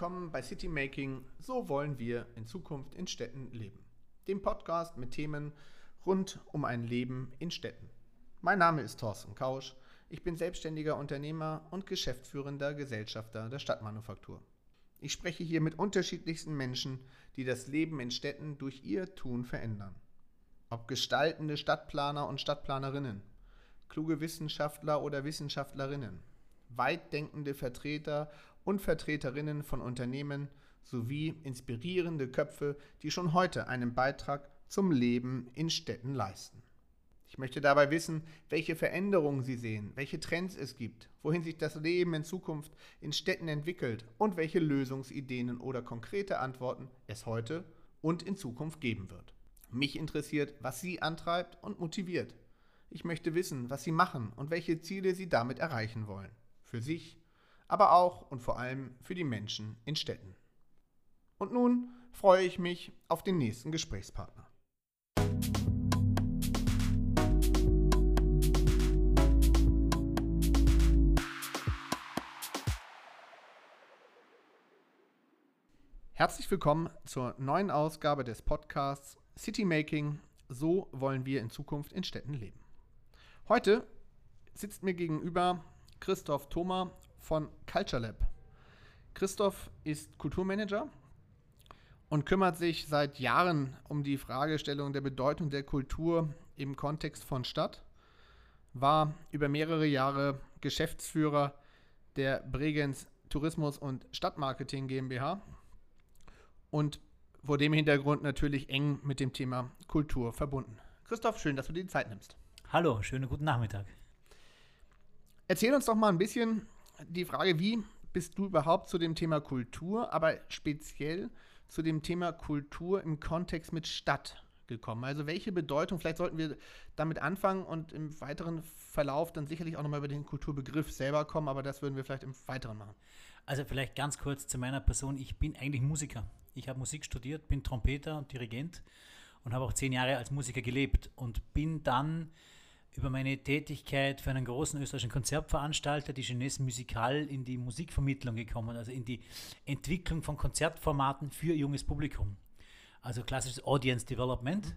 Willkommen bei City Making. So wollen wir in Zukunft in Städten leben. Dem Podcast mit Themen rund um ein Leben in Städten. Mein Name ist Thorsten Kausch. Ich bin selbstständiger Unternehmer und geschäftsführender Gesellschafter der Stadtmanufaktur. Ich spreche hier mit unterschiedlichsten Menschen, die das Leben in Städten durch ihr Tun verändern. Ob gestaltende Stadtplaner und Stadtplanerinnen, kluge Wissenschaftler oder Wissenschaftlerinnen, weitdenkende Vertreter und Vertreterinnen von Unternehmen sowie inspirierende Köpfe, die schon heute einen Beitrag zum Leben in Städten leisten. Ich möchte dabei wissen, welche Veränderungen Sie sehen, welche Trends es gibt, wohin sich das Leben in Zukunft in Städten entwickelt und welche Lösungsideen oder konkrete Antworten es heute und in Zukunft geben wird. Mich interessiert, was Sie antreibt und motiviert. Ich möchte wissen, was Sie machen und welche Ziele Sie damit erreichen wollen. Für sich, aber auch und vor allem für die Menschen in Städten. Und nun freue ich mich auf den nächsten Gesprächspartner. Herzlich willkommen zur neuen Ausgabe des Podcasts City Making. So wollen wir in Zukunft in Städten leben. Heute sitzt mir gegenüber Christoph Thoma von Culture Lab. Christoph ist Kulturmanager und kümmert sich seit Jahren um die Fragestellung der Bedeutung der Kultur im Kontext von Stadt, war über mehrere Jahre Geschäftsführer der Bregenz Tourismus und Stadtmarketing GmbH und vor dem Hintergrund natürlich eng mit dem Thema Kultur verbunden. Christoph, schön, dass du dir die Zeit nimmst. Hallo, schönen guten Nachmittag. Erzähl uns doch mal ein bisschen die Frage, wie bist du überhaupt zu dem Thema Kultur, aber speziell zu dem Thema Kultur im Kontext mit Stadt gekommen? Also welche Bedeutung, vielleicht sollten wir damit anfangen und im weiteren Verlauf dann sicherlich auch nochmal über den Kulturbegriff selber kommen, aber das würden wir vielleicht im Weiteren machen. Also vielleicht ganz kurz zu meiner Person. Ich bin eigentlich Musiker. Ich habe Musik studiert, bin Trompeter und Dirigent und habe auch zehn Jahre als Musiker gelebt und bin dann über meine Tätigkeit für einen großen österreichischen Konzertveranstalter, die Jeunesse Musical, in die Musikvermittlung gekommen, also in die Entwicklung von Konzertformaten für junges Publikum. Also klassisches Audience Development.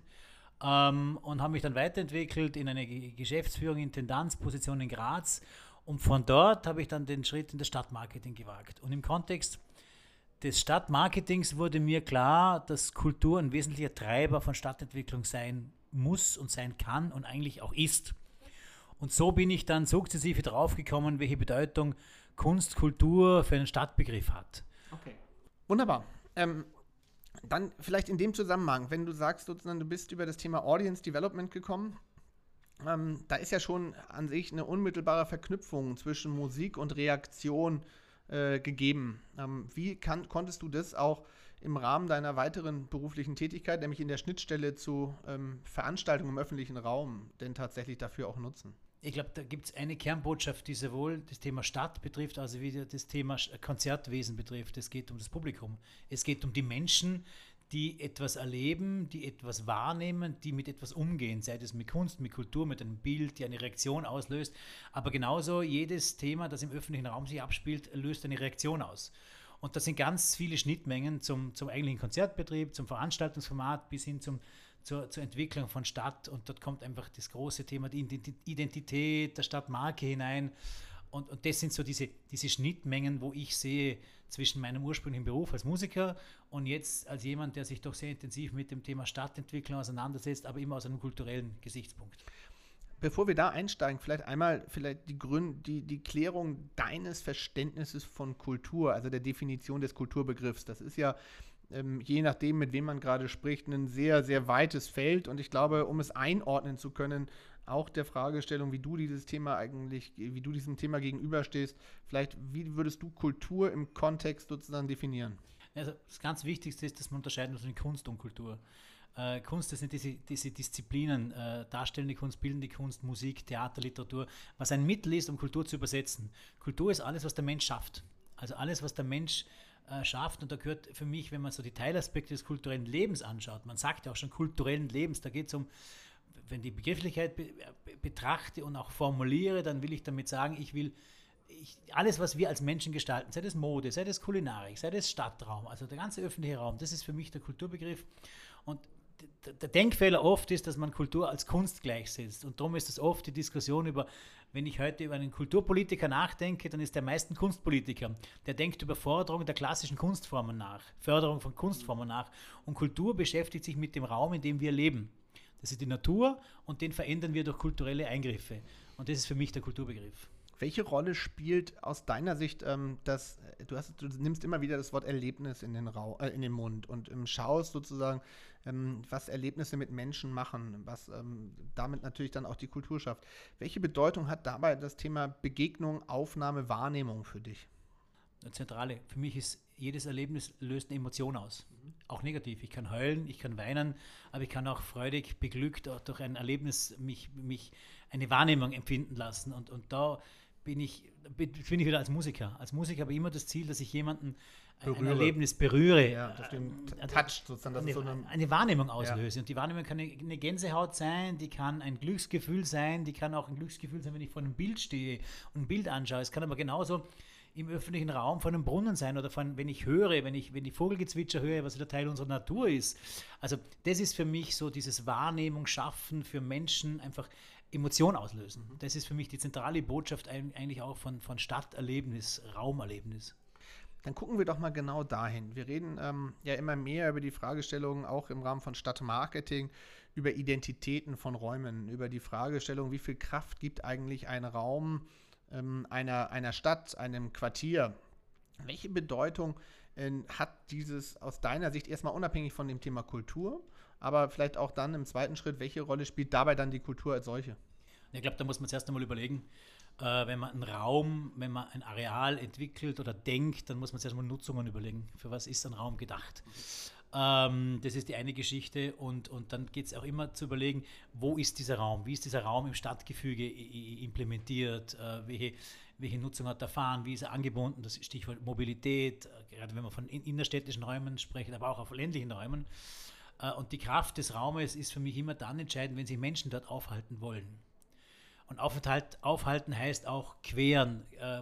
Ähm, und habe mich dann weiterentwickelt in eine Geschäftsführung, Intendanzposition in Graz. Und von dort habe ich dann den Schritt in das Stadtmarketing gewagt. Und im Kontext des Stadtmarketings wurde mir klar, dass Kultur ein wesentlicher Treiber von Stadtentwicklung sein muss und sein kann und eigentlich auch ist. Und so bin ich dann sukzessive draufgekommen, welche Bedeutung Kunst, Kultur für einen Stadtbegriff hat. Okay. Wunderbar. Ähm, dann vielleicht in dem Zusammenhang, wenn du sagst, sozusagen, du bist über das Thema Audience Development gekommen, ähm, da ist ja schon an sich eine unmittelbare Verknüpfung zwischen Musik und Reaktion äh, gegeben. Ähm, wie kann, konntest du das auch im Rahmen deiner weiteren beruflichen Tätigkeit, nämlich in der Schnittstelle zu ähm, Veranstaltungen im öffentlichen Raum, denn tatsächlich dafür auch nutzen? Ich glaube, da gibt es eine Kernbotschaft, die sowohl das Thema Stadt betrifft, also wie das Thema Konzertwesen betrifft. Es geht um das Publikum. Es geht um die Menschen, die etwas erleben, die etwas wahrnehmen, die mit etwas umgehen, sei es mit Kunst, mit Kultur, mit einem Bild, die eine Reaktion auslöst. Aber genauso jedes Thema, das im öffentlichen Raum sich abspielt, löst eine Reaktion aus. Und das sind ganz viele Schnittmengen zum, zum eigentlichen Konzertbetrieb, zum Veranstaltungsformat bis hin zum, zur, zur Entwicklung von Stadt. Und dort kommt einfach das große Thema, die Identität der Stadtmarke hinein. Und, und das sind so diese, diese Schnittmengen, wo ich sehe zwischen meinem ursprünglichen Beruf als Musiker und jetzt als jemand, der sich doch sehr intensiv mit dem Thema Stadtentwicklung auseinandersetzt, aber immer aus einem kulturellen Gesichtspunkt. Bevor wir da einsteigen, vielleicht einmal vielleicht die, Grund, die, die Klärung deines Verständnisses von Kultur, also der Definition des Kulturbegriffs. Das ist ja ähm, je nachdem, mit wem man gerade spricht, ein sehr, sehr weites Feld. Und ich glaube, um es einordnen zu können, auch der Fragestellung, wie du dieses Thema eigentlich, wie du diesem Thema gegenüberstehst, vielleicht, wie würdest du Kultur im Kontext sozusagen definieren? Also das ganz Wichtigste ist, dass man unterscheiden zwischen Kunst und Kultur. Äh, Kunst, das sind diese, diese Disziplinen, äh, darstellende Kunst, bildende Kunst, Musik, Theater, Literatur, was ein Mittel ist, um Kultur zu übersetzen. Kultur ist alles, was der Mensch schafft. Also alles, was der Mensch äh, schafft. Und da gehört für mich, wenn man so die Teilaspekte des kulturellen Lebens anschaut, man sagt ja auch schon kulturellen Lebens, da geht es um, wenn die Begrifflichkeit be betrachte und auch formuliere, dann will ich damit sagen, ich will ich, alles, was wir als Menschen gestalten, sei das Mode, sei das Kulinarik, sei das Stadtraum, also der ganze öffentliche Raum, das ist für mich der Kulturbegriff. Und der Denkfehler oft ist, dass man Kultur als Kunst gleichsetzt. Und darum ist es oft die Diskussion über, wenn ich heute über einen Kulturpolitiker nachdenke, dann ist der meisten Kunstpolitiker. Der denkt über Förderung der klassischen Kunstformen nach, Förderung von Kunstformen nach. Und Kultur beschäftigt sich mit dem Raum, in dem wir leben. Das ist die Natur und den verändern wir durch kulturelle Eingriffe. Und das ist für mich der Kulturbegriff. Welche Rolle spielt aus deiner Sicht ähm, das, du, hast, du nimmst immer wieder das Wort Erlebnis in den, Rau, äh, in den Mund und ähm, schaust sozusagen, ähm, was Erlebnisse mit Menschen machen, was ähm, damit natürlich dann auch die Kultur schafft. Welche Bedeutung hat dabei das Thema Begegnung, Aufnahme, Wahrnehmung für dich? Zentrale. Für mich ist jedes Erlebnis löst eine Emotion aus. Auch negativ. Ich kann heulen, ich kann weinen, aber ich kann auch freudig, beglückt durch ein Erlebnis mich, mich eine Wahrnehmung empfinden lassen. Und, und da bin ich, bin ich wieder als Musiker. Als Musiker habe ich immer das Ziel, dass ich jemanden berühre. ein Erlebnis berühre. Ja, das stimmt. Also Touch sozusagen. Eine, so eine, eine, Wahrnehmung auslöse. Ja. Und die Wahrnehmung kann eine Gänsehaut sein, die kann ein Glücksgefühl sein, die kann auch ein Glücksgefühl sein, wenn ich vor einem Bild stehe und ein Bild anschaue. Es kann aber genauso im öffentlichen Raum vor einem Brunnen sein oder von, wenn ich höre, wenn ich, wenn ich Vogelgezwitscher höre, was wieder Teil unserer Natur ist. Also das ist für mich so dieses Wahrnehmung schaffen für Menschen einfach Emotion auslösen. Mhm. Das ist für mich die zentrale Botschaft eigentlich auch von, von Stadterlebnis, Raumerlebnis. Dann gucken wir doch mal genau dahin. Wir reden ähm, ja immer mehr über die Fragestellungen, auch im Rahmen von Stadtmarketing, über Identitäten von Räumen, über die Fragestellung, wie viel Kraft gibt eigentlich ein Raum ähm, einer, einer Stadt, einem Quartier. Welche Bedeutung äh, hat dieses aus deiner Sicht erstmal unabhängig von dem Thema Kultur, aber vielleicht auch dann im zweiten Schritt, welche Rolle spielt dabei dann die Kultur als solche? Ich glaube, da muss man zuerst einmal überlegen, äh, wenn man einen Raum, wenn man ein Areal entwickelt oder denkt, dann muss man zuerst mal Nutzungen überlegen. Für was ist ein Raum gedacht? Ähm, das ist die eine Geschichte und, und dann geht es auch immer zu überlegen, wo ist dieser Raum? Wie ist dieser Raum im Stadtgefüge implementiert? Äh, welche, welche Nutzung hat er Fahren? Wie ist er angebunden? Das Stichwort Mobilität, äh, gerade wenn man von innerstädtischen Räumen spricht, aber auch auf ländlichen Räumen. Äh, und die Kraft des Raumes ist für mich immer dann entscheidend, wenn sich Menschen dort aufhalten wollen. Und aufhalten heißt auch queren, äh,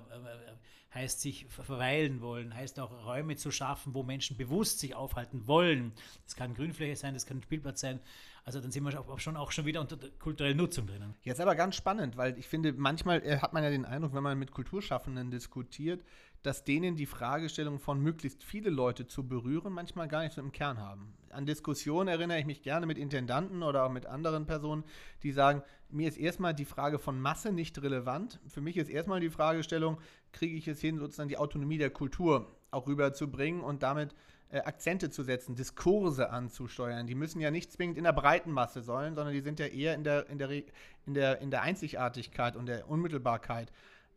heißt sich verweilen wollen, heißt auch Räume zu schaffen, wo Menschen bewusst sich aufhalten wollen. Das kann Grünfläche sein, das kann ein Spielplatz sein. Also dann sind wir schon, auch schon wieder unter der kulturellen Nutzung drinnen. Jetzt aber ganz spannend, weil ich finde, manchmal äh, hat man ja den Eindruck, wenn man mit Kulturschaffenden diskutiert, dass denen die Fragestellung von möglichst viele Leute zu berühren manchmal gar nicht so im Kern haben. An Diskussionen erinnere ich mich gerne mit Intendanten oder auch mit anderen Personen, die sagen, mir ist erstmal die Frage von Masse nicht relevant. Für mich ist erstmal die Fragestellung, kriege ich es hin, sozusagen die Autonomie der Kultur auch rüberzubringen und damit äh, Akzente zu setzen, Diskurse anzusteuern. Die müssen ja nicht zwingend in der breiten Masse sein, sondern die sind ja eher in der, in der, in der, in der Einzigartigkeit und der Unmittelbarkeit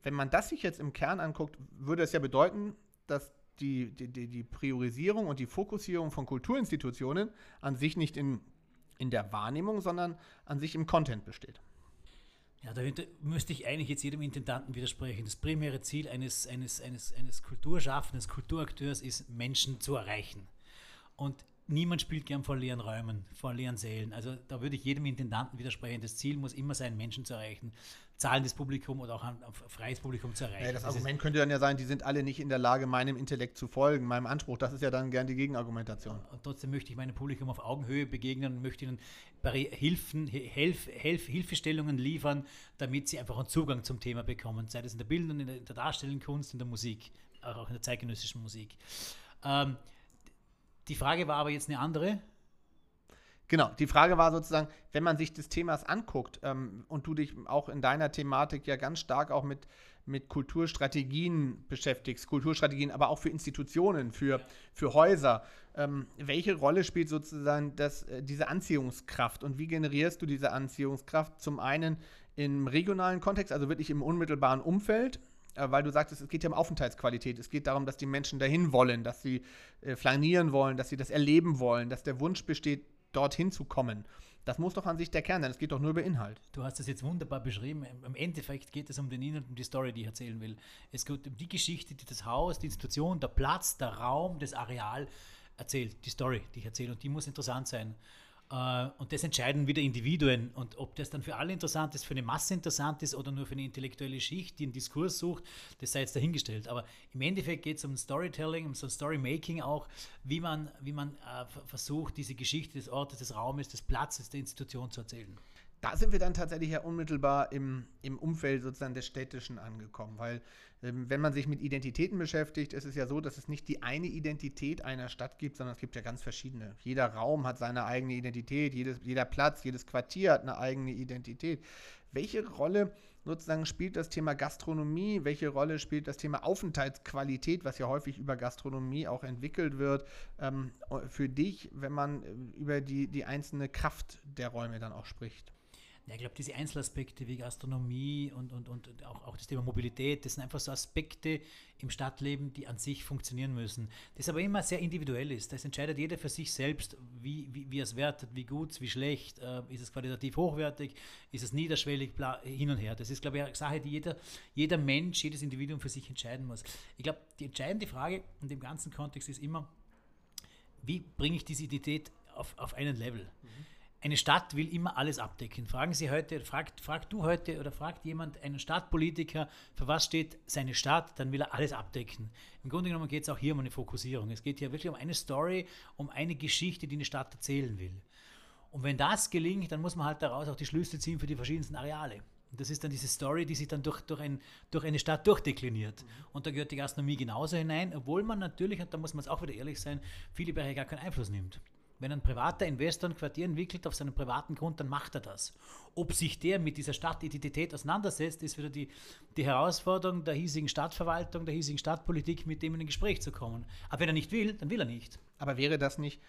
wenn man das sich jetzt im Kern anguckt, würde es ja bedeuten, dass die, die, die Priorisierung und die Fokussierung von Kulturinstitutionen an sich nicht in, in der Wahrnehmung, sondern an sich im Content besteht. Ja, da müsste ich eigentlich jetzt jedem Intendanten widersprechen. Das primäre Ziel eines, eines, eines, eines Kulturschaffenden, Kulturakteurs ist, Menschen zu erreichen. Und niemand spielt gern vor leeren Räumen, vor leeren Sälen. Also da würde ich jedem Intendanten widersprechen. Das Ziel muss immer sein, Menschen zu erreichen, zahlendes Publikum oder auch ein, freies Publikum zu erreichen. Ja, das, das Argument könnte dann ja sein, die sind alle nicht in der Lage, meinem Intellekt zu folgen, meinem Anspruch. Das ist ja dann gern die Gegenargumentation. Und trotzdem möchte ich meinem Publikum auf Augenhöhe begegnen und möchte ihnen Hilfen, Hilf, Hilf, Hilfestellungen liefern, damit sie einfach einen Zugang zum Thema bekommen, sei das in der Bildung, in der, in der Darstellenden Kunst, in der Musik, auch in der zeitgenössischen Musik. Ähm, die Frage war aber jetzt eine andere. Genau, die Frage war sozusagen, wenn man sich des Themas anguckt ähm, und du dich auch in deiner Thematik ja ganz stark auch mit, mit Kulturstrategien beschäftigst, Kulturstrategien, aber auch für Institutionen, für, für Häuser, ähm, welche Rolle spielt sozusagen das, äh, diese Anziehungskraft und wie generierst du diese Anziehungskraft? Zum einen im regionalen Kontext, also wirklich im unmittelbaren Umfeld, äh, weil du sagtest, es geht ja um Aufenthaltsqualität. Es geht darum, dass die Menschen dahin wollen, dass sie äh, flanieren wollen, dass sie das erleben wollen, dass der Wunsch besteht, dorthin zu kommen. Das muss doch an sich der Kern sein. Es geht doch nur über Inhalt. Du hast das jetzt wunderbar beschrieben. Im Endeffekt geht es um den Inhalt, um die Story, die ich erzählen will. Es geht um die Geschichte, die das Haus, die Institution, der Platz, der Raum, das Areal erzählt. Die Story, die ich erzähle. Und die muss interessant sein. Äh, und das entscheiden wieder Individuen. Und ob das dann für alle interessant ist, für eine Masse interessant ist oder nur für eine intellektuelle Schicht, die einen Diskurs sucht, das sei jetzt dahingestellt. Aber im Endeffekt geht es um Storytelling, um so Storymaking auch, wie man, wie man äh, versucht, diese Geschichte des Ortes, des Raumes, des Platzes, der Institution zu erzählen da sind wir dann tatsächlich ja unmittelbar im, im Umfeld sozusagen des Städtischen angekommen, weil ähm, wenn man sich mit Identitäten beschäftigt, ist es ja so, dass es nicht die eine Identität einer Stadt gibt, sondern es gibt ja ganz verschiedene. Jeder Raum hat seine eigene Identität, jedes, jeder Platz, jedes Quartier hat eine eigene Identität. Welche Rolle sozusagen spielt das Thema Gastronomie? Welche Rolle spielt das Thema Aufenthaltsqualität, was ja häufig über Gastronomie auch entwickelt wird, ähm, für dich, wenn man äh, über die, die einzelne Kraft der Räume dann auch spricht? Ja, ich glaube, diese Einzelaspekte wie Gastronomie und, und, und auch, auch das Thema Mobilität, das sind einfach so Aspekte im Stadtleben, die an sich funktionieren müssen. Das aber immer sehr individuell ist. Das entscheidet jeder für sich selbst, wie, wie, wie er es wertet, wie gut, wie schlecht, äh, ist es qualitativ hochwertig, ist es niederschwellig, bla, hin und her. Das ist, glaube ich, eine Sache, die jeder, jeder Mensch, jedes Individuum für sich entscheiden muss. Ich glaube, die entscheidende Frage in dem ganzen Kontext ist immer, wie bringe ich diese Identität auf, auf einen Level? Mhm eine Stadt will immer alles abdecken. Fragen Sie heute, fragt, fragt du heute oder fragt jemand einen Stadtpolitiker, für was steht seine Stadt, dann will er alles abdecken. Im Grunde genommen geht es auch hier um eine Fokussierung. Es geht hier wirklich um eine Story, um eine Geschichte, die eine Stadt erzählen will. Und wenn das gelingt, dann muss man halt daraus auch die Schlüsse ziehen für die verschiedensten Areale. Und das ist dann diese Story, die sich dann durch, durch, ein, durch eine Stadt durchdekliniert. Mhm. Und da gehört die Gastronomie genauso hinein, obwohl man natürlich, und da muss man es auch wieder ehrlich sein, viele Bereiche gar keinen Einfluss nimmt. Wenn ein privater Investor ein Quartier entwickelt auf seinem privaten Grund, dann macht er das. Ob sich der mit dieser Stadtidentität auseinandersetzt, ist wieder die, die Herausforderung der hiesigen Stadtverwaltung, der hiesigen Stadtpolitik, mit dem in ein Gespräch zu kommen. Aber wenn er nicht will, dann will er nicht. Aber wäre das nicht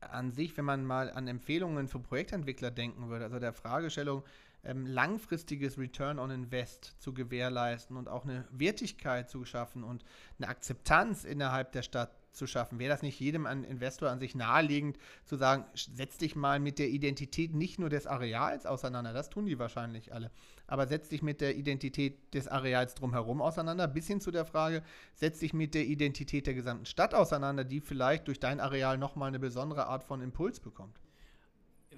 an sich, wenn man mal an Empfehlungen für Projektentwickler denken würde, also der Fragestellung, ähm, langfristiges Return on Invest zu gewährleisten und auch eine Wertigkeit zu schaffen und eine Akzeptanz innerhalb der Stadt zu schaffen. Wäre das nicht jedem Investor an sich naheliegend zu sagen, setz dich mal mit der Identität nicht nur des Areals auseinander, das tun die wahrscheinlich alle, aber setz dich mit der Identität des Areals drumherum auseinander, bis hin zu der Frage, setz dich mit der Identität der gesamten Stadt auseinander, die vielleicht durch dein Areal nochmal eine besondere Art von Impuls bekommt.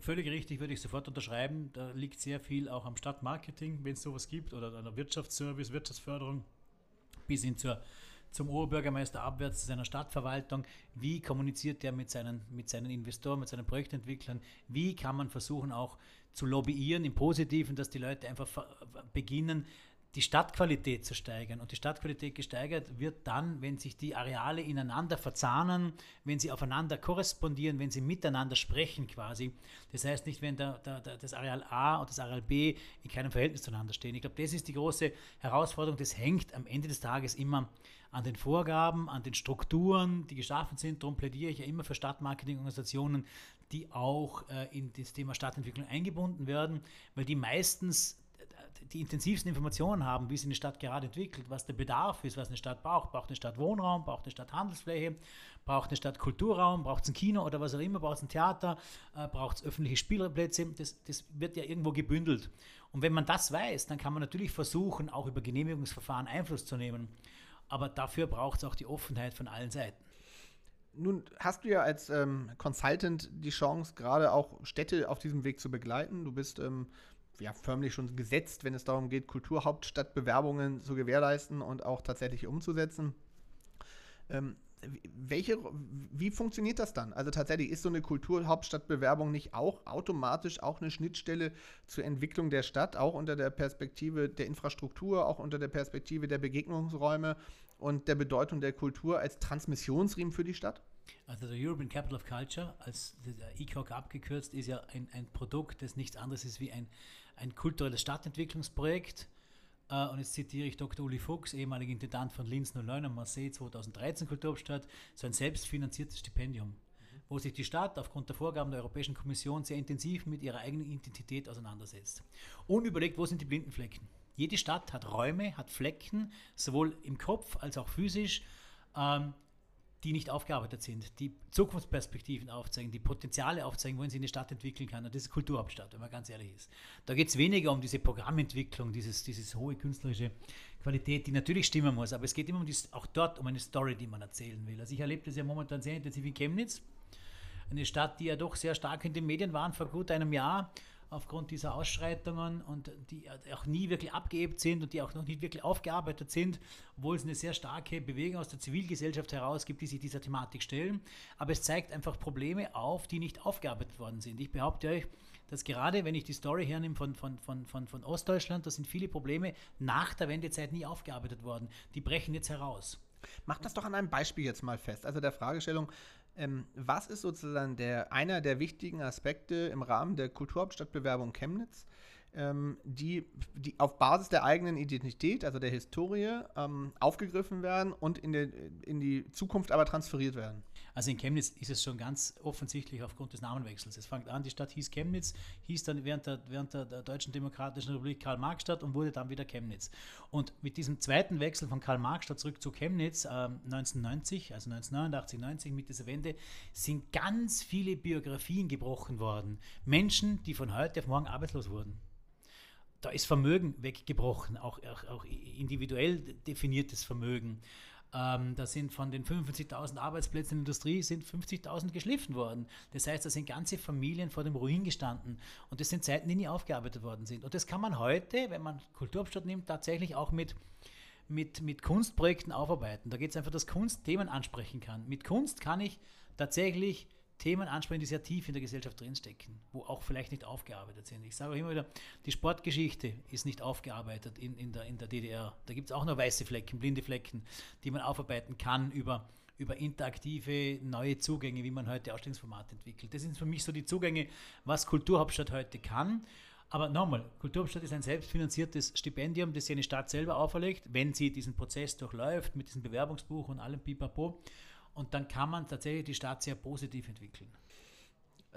Völlig richtig, würde ich sofort unterschreiben. Da liegt sehr viel auch am Stadtmarketing, wenn es sowas gibt, oder an der Wirtschaftsservice, Wirtschaftsförderung, bis hin zur zum Oberbürgermeister abwärts zu seiner Stadtverwaltung. Wie kommuniziert der mit seinen, mit seinen Investoren, mit seinen Projektentwicklern? Wie kann man versuchen auch zu lobbyieren im Positiven, dass die Leute einfach beginnen, die Stadtqualität zu steigern. Und die Stadtqualität gesteigert wird dann, wenn sich die Areale ineinander verzahnen, wenn sie aufeinander korrespondieren, wenn sie miteinander sprechen quasi. Das heißt nicht, wenn der, der, der, das Areal A und das Areal B in keinem Verhältnis zueinander stehen. Ich glaube, das ist die große Herausforderung. Das hängt am Ende des Tages immer an den Vorgaben, an den Strukturen, die geschaffen sind. Darum plädiere ich ja immer für Stadtmarketingorganisationen, die auch äh, in das Thema Stadtentwicklung eingebunden werden, weil die meistens äh, die intensivsten Informationen haben, wie sich eine Stadt gerade entwickelt, was der Bedarf ist, was eine Stadt braucht. Braucht eine Stadt Wohnraum, braucht eine Stadt Handelsfläche, braucht eine Stadt Kulturraum, braucht es ein Kino oder was auch immer, braucht es ein Theater, äh, braucht es öffentliche Spielplätze. Das, das wird ja irgendwo gebündelt. Und wenn man das weiß, dann kann man natürlich versuchen, auch über Genehmigungsverfahren Einfluss zu nehmen aber dafür braucht es auch die Offenheit von allen Seiten. Nun hast du ja als ähm, Consultant die Chance, gerade auch Städte auf diesem Weg zu begleiten. Du bist ähm, ja förmlich schon gesetzt, wenn es darum geht, Kulturhauptstadtbewerbungen zu gewährleisten und auch tatsächlich umzusetzen. Ähm, welche, wie funktioniert das dann? Also tatsächlich ist so eine Kulturhauptstadtbewerbung nicht auch automatisch auch eine Schnittstelle zur Entwicklung der Stadt, auch unter der Perspektive der Infrastruktur, auch unter der Perspektive der Begegnungsräume und der Bedeutung der Kultur als Transmissionsriemen für die Stadt? Also der European Capital of Culture, als ECOC abgekürzt, ist ja ein, ein Produkt, das nichts anderes ist wie ein, ein kulturelles Stadtentwicklungsprojekt Uh, und jetzt zitiere ich Dr. Uli Fuchs, ehemaliger Intendant von Linz 09 und Marseille 2013 Kulturhauptstadt, so ein selbstfinanziertes Stipendium, mhm. wo sich die Stadt aufgrund der Vorgaben der Europäischen Kommission sehr intensiv mit ihrer eigenen Identität auseinandersetzt. Und überlegt, wo sind die blinden Flecken? Jede Stadt hat Räume, hat Flecken, sowohl im Kopf als auch physisch. Ähm, die nicht aufgearbeitet sind, die Zukunftsperspektiven aufzeigen, die Potenziale aufzeigen, wohin sich eine Stadt entwickeln kann. Und das ist Kulturhauptstadt, wenn man ganz ehrlich ist. Da geht es weniger um diese Programmentwicklung, dieses, dieses hohe künstlerische Qualität, die natürlich stimmen muss, aber es geht immer um die, auch dort um eine Story, die man erzählen will. Also ich erlebe das ja momentan sehr intensiv in Chemnitz. Eine Stadt, die ja doch sehr stark in den Medien war vor gut einem Jahr aufgrund dieser Ausschreitungen und die auch nie wirklich abgeebt sind und die auch noch nicht wirklich aufgearbeitet sind, obwohl es eine sehr starke Bewegung aus der Zivilgesellschaft heraus gibt, die sich dieser Thematik stellen. Aber es zeigt einfach Probleme auf, die nicht aufgearbeitet worden sind. Ich behaupte euch, dass gerade, wenn ich die Story hernehme von, von, von, von, von Ostdeutschland, da sind viele Probleme nach der Wendezeit nie aufgearbeitet worden. Die brechen jetzt heraus. Mach das doch an einem Beispiel jetzt mal fest. Also der Fragestellung, ähm, was ist sozusagen der, einer der wichtigen Aspekte im Rahmen der Kulturhauptstadtbewerbung Chemnitz, ähm, die, die auf Basis der eigenen Identität, also der Historie, ähm, aufgegriffen werden und in, der, in die Zukunft aber transferiert werden? Also in Chemnitz ist es schon ganz offensichtlich aufgrund des Namenwechsels. Es fängt an, die Stadt hieß Chemnitz, hieß dann während der, während der, Deutschen Demokratischen Republik Karl-Marx-Stadt und wurde dann wieder Chemnitz. Und mit diesem zweiten Wechsel von Karl-Marx-Stadt zurück zu Chemnitz äh, 1990, also 1989, 90 mit dieser Wende, sind ganz viele Biografien gebrochen worden. Menschen, die von heute auf morgen arbeitslos wurden da ist Vermögen weggebrochen, auch, auch, auch individuell definiertes Vermögen. Ähm, da sind von den 55.000 Arbeitsplätzen in der Industrie sind 50.000 geschliffen worden. Das heißt, da sind ganze Familien vor dem Ruin gestanden. Und das sind Zeiten, die nie aufgearbeitet worden sind. Und das kann man heute, wenn man Kulturhauptstadt nimmt, tatsächlich auch mit mit, mit Kunstprojekten aufarbeiten. Da geht es einfach, dass Kunst Themen ansprechen kann. Mit Kunst kann ich tatsächlich Themen ansprechen, die sehr tief in der Gesellschaft drinstecken, wo auch vielleicht nicht aufgearbeitet sind. Ich sage auch immer wieder, die Sportgeschichte ist nicht aufgearbeitet in, in, der, in der DDR. Da gibt es auch noch weiße Flecken, blinde Flecken, die man aufarbeiten kann über, über interaktive neue Zugänge, wie man heute Ausstellungsformate entwickelt. Das sind für mich so die Zugänge, was Kulturhauptstadt heute kann. Aber nochmal, Kulturhauptstadt ist ein selbstfinanziertes Stipendium, das sie eine Stadt selber auferlegt, wenn sie diesen Prozess durchläuft mit diesem Bewerbungsbuch und allem Pipapo. Und dann kann man tatsächlich die Stadt sehr positiv entwickeln.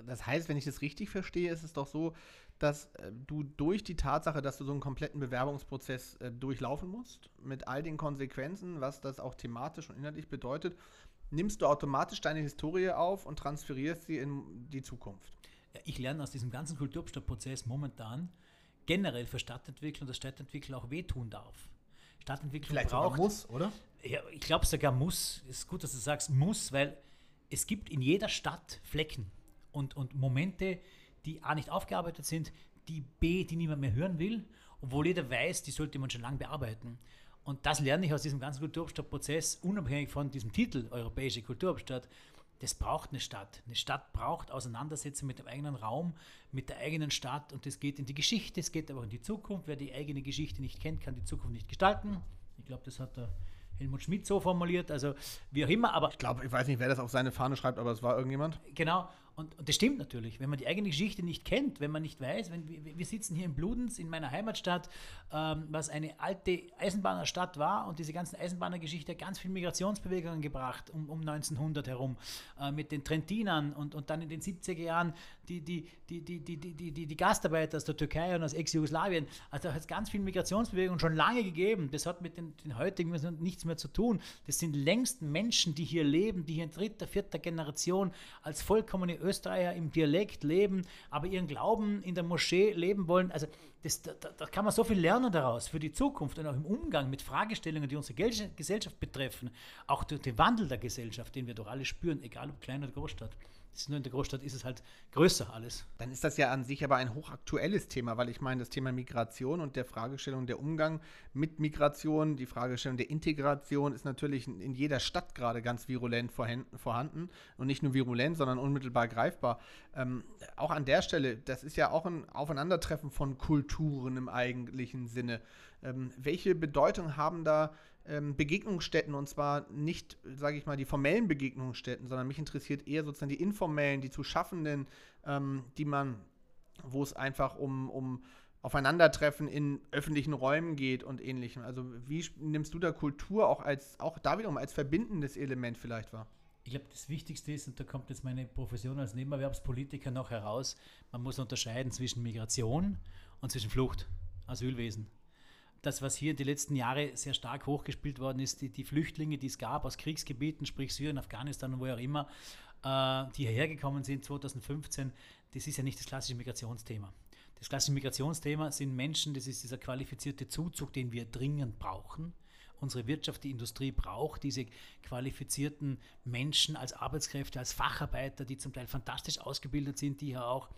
Das heißt, wenn ich das richtig verstehe, ist es doch so, dass äh, du durch die Tatsache, dass du so einen kompletten Bewerbungsprozess äh, durchlaufen musst, mit all den Konsequenzen, was das auch thematisch und inhaltlich bedeutet, nimmst du automatisch deine Historie auf und transferierst sie in die Zukunft. Ja, ich lerne aus diesem ganzen Kulturhauptstadtprozess momentan generell für Stadtentwicklung, dass Stadtentwicklung auch wehtun darf. Stadtentwicklung Vielleicht braucht, muss, oder? Ja, ich glaube sogar muss. Es ist gut, dass du sagst muss, weil es gibt in jeder Stadt Flecken und, und Momente, die A nicht aufgearbeitet sind, die B, die niemand mehr hören will, obwohl jeder weiß, die sollte man schon lange bearbeiten. Und das lerne ich aus diesem ganzen Kulturhauptstadtprozess, unabhängig von diesem Titel Europäische Kulturhauptstadt. Das braucht eine Stadt. Eine Stadt braucht Auseinandersetzung mit dem eigenen Raum, mit der eigenen Stadt und das geht in die Geschichte, es geht aber auch in die Zukunft. Wer die eigene Geschichte nicht kennt, kann die Zukunft nicht gestalten. Ich glaube, das hat der Helmut Schmidt so formuliert, also wie auch immer, aber. Ich glaube, ich weiß nicht, wer das auf seine Fahne schreibt, aber es war irgendjemand. Genau, und, und, das stimmt natürlich, wenn man die eigene Geschichte nicht kennt, wenn man nicht weiß, wenn wir, wir sitzen hier in Bludenz, in meiner Heimatstadt, ähm, was eine alte Eisenbahnerstadt war und diese ganzen Eisenbahnergeschichte hat ganz viele Migrationsbewegungen gebracht, um, um 1900 herum, äh, mit den Trentinern und, und dann in den 70er Jahren die, die, die, die, die, die, die, die Gastarbeiter aus der Türkei und aus Ex-Jugoslawien. Also hat es ganz viele Migrationsbewegungen schon lange gegeben. Das hat mit den, den heutigen nichts mehr zu tun. Das sind längst Menschen, die hier leben, die hier in dritter, vierter Generation als vollkommene Österreicher im Dialekt leben, aber ihren Glauben in der Moschee leben wollen. Also das, da, da, kann man so viel lernen daraus für die Zukunft und auch im Umgang mit Fragestellungen, die unsere Gesellschaft betreffen. Auch durch den Wandel der Gesellschaft, den wir doch alle spüren, egal ob klein oder Großstadt ist nur in der Großstadt ist es halt größer alles. Dann ist das ja an sich aber ein hochaktuelles Thema, weil ich meine, das Thema Migration und der Fragestellung der Umgang mit Migration, die Fragestellung der Integration ist natürlich in jeder Stadt gerade ganz virulent vorhanden und nicht nur virulent, sondern unmittelbar greifbar. Ähm, auch an der Stelle, das ist ja auch ein Aufeinandertreffen von Kulturen im eigentlichen Sinne. Ähm, welche Bedeutung haben da ähm, Begegnungsstätten und zwar nicht, sage ich mal, die formellen Begegnungsstätten, sondern mich interessiert eher sozusagen die informellen, die zu schaffenden, ähm, die man, wo es einfach um, um Aufeinandertreffen in öffentlichen Räumen geht und ähnlichem. Also wie nimmst du da Kultur auch als, auch da wiederum als verbindendes Element vielleicht wahr? Ich glaube, das Wichtigste ist, und da kommt jetzt meine Profession als Nebenerwerbspolitiker noch heraus, man muss unterscheiden zwischen Migration und zwischen Flucht, Asylwesen das, was hier die letzten Jahre sehr stark hochgespielt worden ist, die, die Flüchtlinge, die es gab aus Kriegsgebieten, sprich Syrien, Afghanistan und wo auch immer, äh, die hierher gekommen sind 2015, das ist ja nicht das klassische Migrationsthema. Das klassische Migrationsthema sind Menschen, das ist dieser qualifizierte Zuzug, den wir dringend brauchen unsere Wirtschaft, die Industrie braucht, diese qualifizierten Menschen als Arbeitskräfte, als Facharbeiter, die zum Teil fantastisch ausgebildet sind, die ja auch